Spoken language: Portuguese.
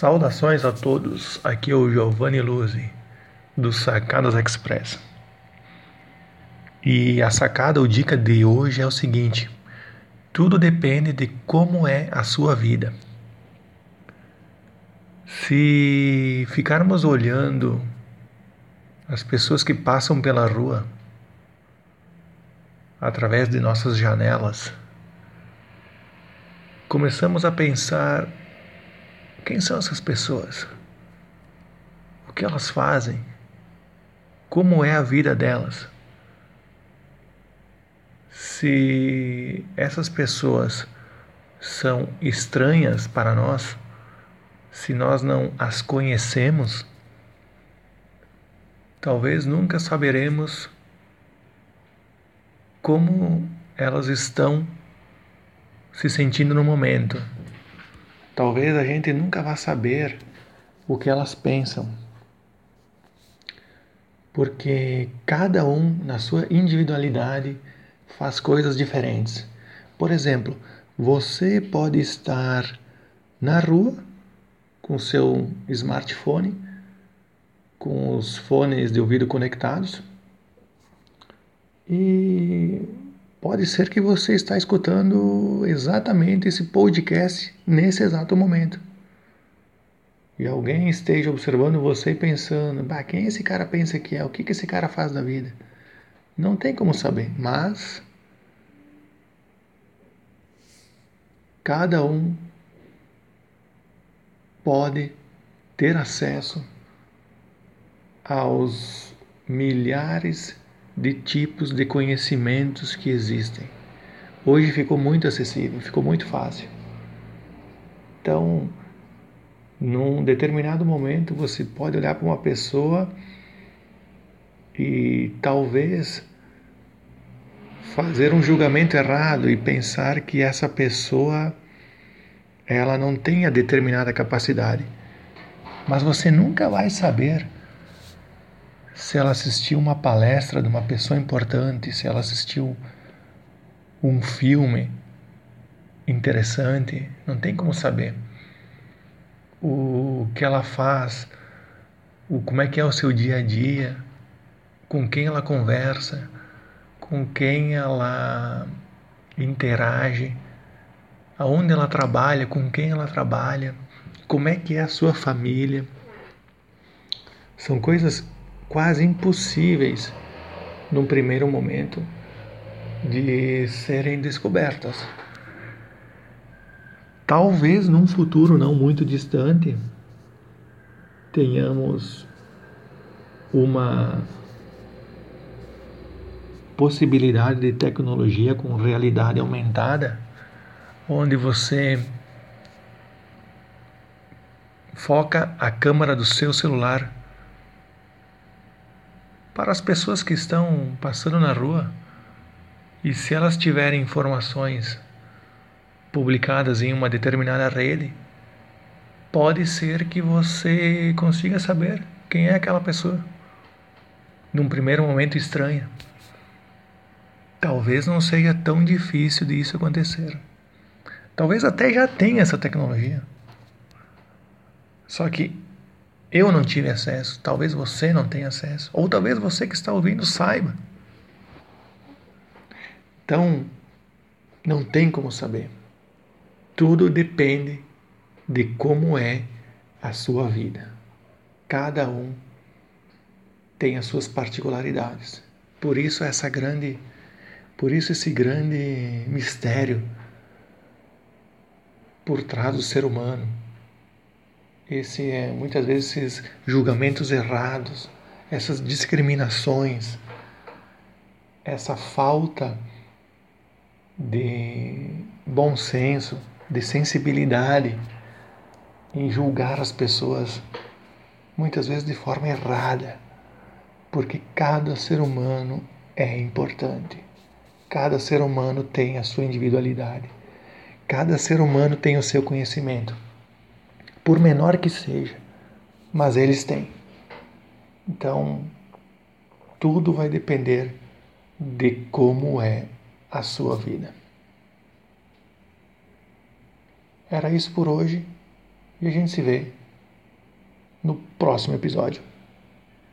Saudações a todos, aqui é o Giovanni Luzzi, do Sacadas Express. E a sacada ou dica de hoje é o seguinte: tudo depende de como é a sua vida. Se ficarmos olhando as pessoas que passam pela rua através de nossas janelas, começamos a pensar quem são essas pessoas? O que elas fazem? Como é a vida delas? Se essas pessoas são estranhas para nós, se nós não as conhecemos, talvez nunca saberemos como elas estão se sentindo no momento. Talvez a gente nunca vá saber o que elas pensam. Porque cada um, na sua individualidade, faz coisas diferentes. Por exemplo, você pode estar na rua com seu smartphone, com os fones de ouvido conectados e Pode ser que você está escutando exatamente esse podcast nesse exato momento. E alguém esteja observando você e pensando, bah, quem esse cara pensa que é? O que, que esse cara faz da vida? Não tem como saber, mas cada um pode ter acesso aos milhares de tipos de conhecimentos que existem. Hoje ficou muito acessível, ficou muito fácil. Então, num determinado momento, você pode olhar para uma pessoa e talvez fazer um julgamento errado e pensar que essa pessoa ela não tenha determinada capacidade. Mas você nunca vai saber se ela assistiu uma palestra de uma pessoa importante, se ela assistiu um filme interessante, não tem como saber o que ela faz, o como é que é o seu dia a dia, com quem ela conversa, com quem ela interage, aonde ela trabalha, com quem ela trabalha, como é que é a sua família. São coisas quase impossíveis num primeiro momento de serem descobertas. Talvez num futuro não muito distante tenhamos uma possibilidade de tecnologia com realidade aumentada, onde você foca a câmera do seu celular para as pessoas que estão passando na rua e se elas tiverem informações publicadas em uma determinada rede, pode ser que você consiga saber quem é aquela pessoa. Num primeiro momento estranha. Talvez não seja tão difícil disso acontecer. Talvez até já tenha essa tecnologia. Só que eu não tive acesso, talvez você não tenha acesso, ou talvez você que está ouvindo saiba. Então, não tem como saber. Tudo depende de como é a sua vida. Cada um tem as suas particularidades. Por isso essa grande, por isso esse grande mistério por trás do ser humano esse é, muitas vezes esses julgamentos errados, essas discriminações, essa falta de bom senso, de sensibilidade em julgar as pessoas, muitas vezes de forma errada, porque cada ser humano é importante. Cada ser humano tem a sua individualidade. Cada ser humano tem o seu conhecimento por menor que seja, mas eles têm. Então, tudo vai depender de como é a sua vida. Era isso por hoje e a gente se vê no próximo episódio.